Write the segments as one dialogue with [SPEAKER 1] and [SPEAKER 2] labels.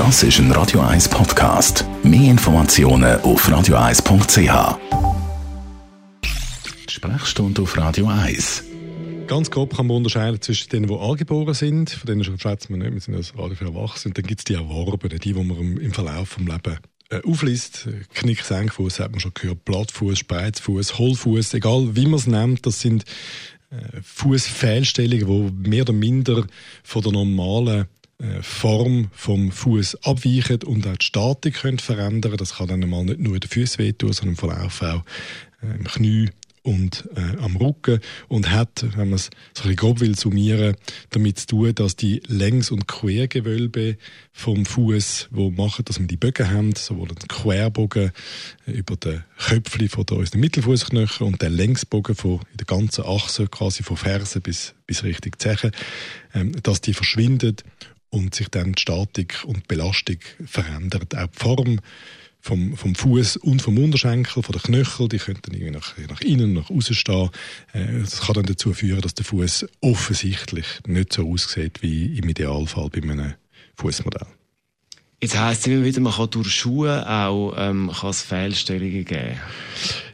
[SPEAKER 1] Das ist ein Radio 1 Podcast. Mehr Informationen auf radio1.ch. Sprechstunde auf Radio 1.
[SPEAKER 2] Ganz grob kann man unterscheiden zwischen denen, die angeboren sind, von denen schätzen wir nicht, wir sind als Radio für Erwachsene, und dann gibt es die Erworbenen, die, die man im Verlauf des Lebens äh, aufliest. Knick, Senkfuß hat man schon gehört, Blattfuß, Spreizfuß, Hohlfuß, egal wie man es nennt, das sind äh, Fußfehlstellungen, die mehr oder minder von der normalen Form vom Fuß abweichen und auch die Statik können verändern. Das kann dann mal nicht nur den Füßen wehtun, sondern im Verlauf auch äh, im Knie und äh, am Rücken und hat, wenn man es so ein grob will summieren, damit zu tun, dass die Längs- und Quergewölbe vom Fuß, wo machen, dass wir die Bögen haben, sowohl den Querbogen über den Köpfli von der, unseren Mittelfußknochen und den Längsbogen von der ganzen Achse quasi von Fersen bis bis Richtung Zeche, ähm, dass die verschwindet und sich dann die Statik und die Belastung verändert. Auch die Form vom, vom Fuß und vom Unterschenkel, von den Knöchel, die könnten irgendwie nach, nach innen, nach außen stehen. Äh, das kann dann dazu führen, dass der Fuß offensichtlich nicht so aussieht wie im Idealfall bei einem Fußmodell.
[SPEAKER 3] Jetzt heisst es immer wieder, man kann durch Schuhe auch ähm, kann es Fehlstellungen geben.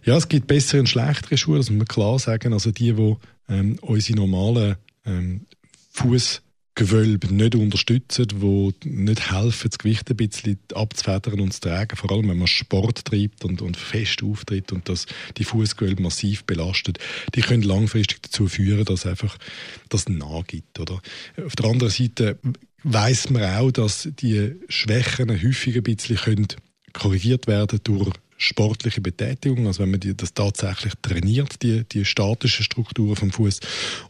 [SPEAKER 2] Ja, es gibt bessere und schlechtere Schuhe, das muss man klar sagen. Also die, die ähm, unsere normalen ähm, Fuß Gewölbe nicht unterstützen, die nicht helfen, das Gewicht ein bisschen abzufedern und zu tragen, vor allem wenn man Sport treibt und, und fest auftritt und das die Fußgewölbe massiv belastet, die können langfristig dazu führen, dass einfach das nachgibt. Oder? Auf der anderen Seite weiß man auch, dass die Schwächen häufig ein bisschen können korrigiert werden durch sportliche Betätigung, also wenn man die, das tatsächlich trainiert, die, die statische Struktur vom Fuß,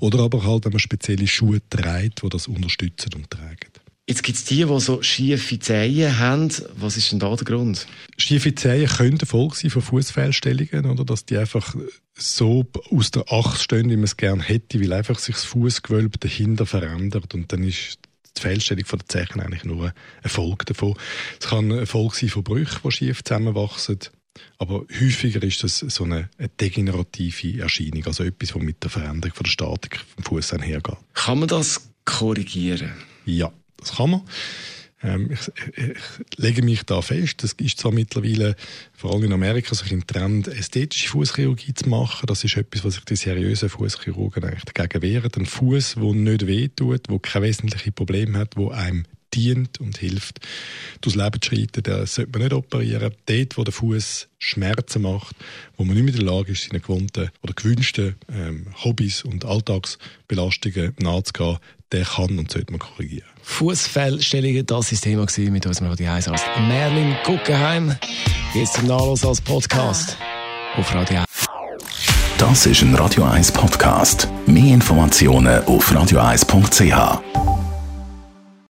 [SPEAKER 2] oder aber halt, wenn man spezielle Schuhe trägt, die das unterstützen und tragen.
[SPEAKER 3] Jetzt gibt es die, die so schiefe Zehen haben. Was ist denn da der Grund?
[SPEAKER 2] Schiefe Zehen können Folge sein von Fußfehlstellungen, oder dass die einfach so aus der Acht stehen, wie man es gerne hätte, weil einfach sich das Fußgewölbe dahinter verändert und dann ist die Fehlstellung von der Zechen eigentlich nur ein Folge davon. Es kann ein Folge sein von Brüchen, die schief zusammenwachsen. Aber häufiger ist das so eine, eine degenerative Erscheinung, also etwas, was mit der Veränderung von der Statik vom Fuß einhergeht.
[SPEAKER 3] Kann man das korrigieren?
[SPEAKER 2] Ja, das kann man. Ähm, ich, ich, lege mich da fest, es ist zwar mittlerweile, vor allem in Amerika, so ein Trend, ästhetische Fußchirurgie zu machen. Das ist etwas, was sich die seriösen Fußchirurgen eigentlich dagegen wehren. Ein Fuß, der nicht wehtut, der keine wesentlichen Probleme hat, der einem dient und hilft, durchs Leben zu schreiten, den sollte man nicht operieren. Dort, wo der Fuß Schmerzen macht, wo man nicht mehr in der Lage ist, seinen gewohnten oder gewünschten ähm, Hobbys und Alltagsbelastungen nachzugehen, der kann und sollte man korrigieren.
[SPEAKER 3] Fußfellstellungen, das ist das Thema mit unserem Radio 1 Arzt Merlin Guggenheim. Jetzt zum Nachlass als Podcast auf Radio 1.
[SPEAKER 1] Das ist ein Radio 1 Podcast. Mehr Informationen auf radio1.ch.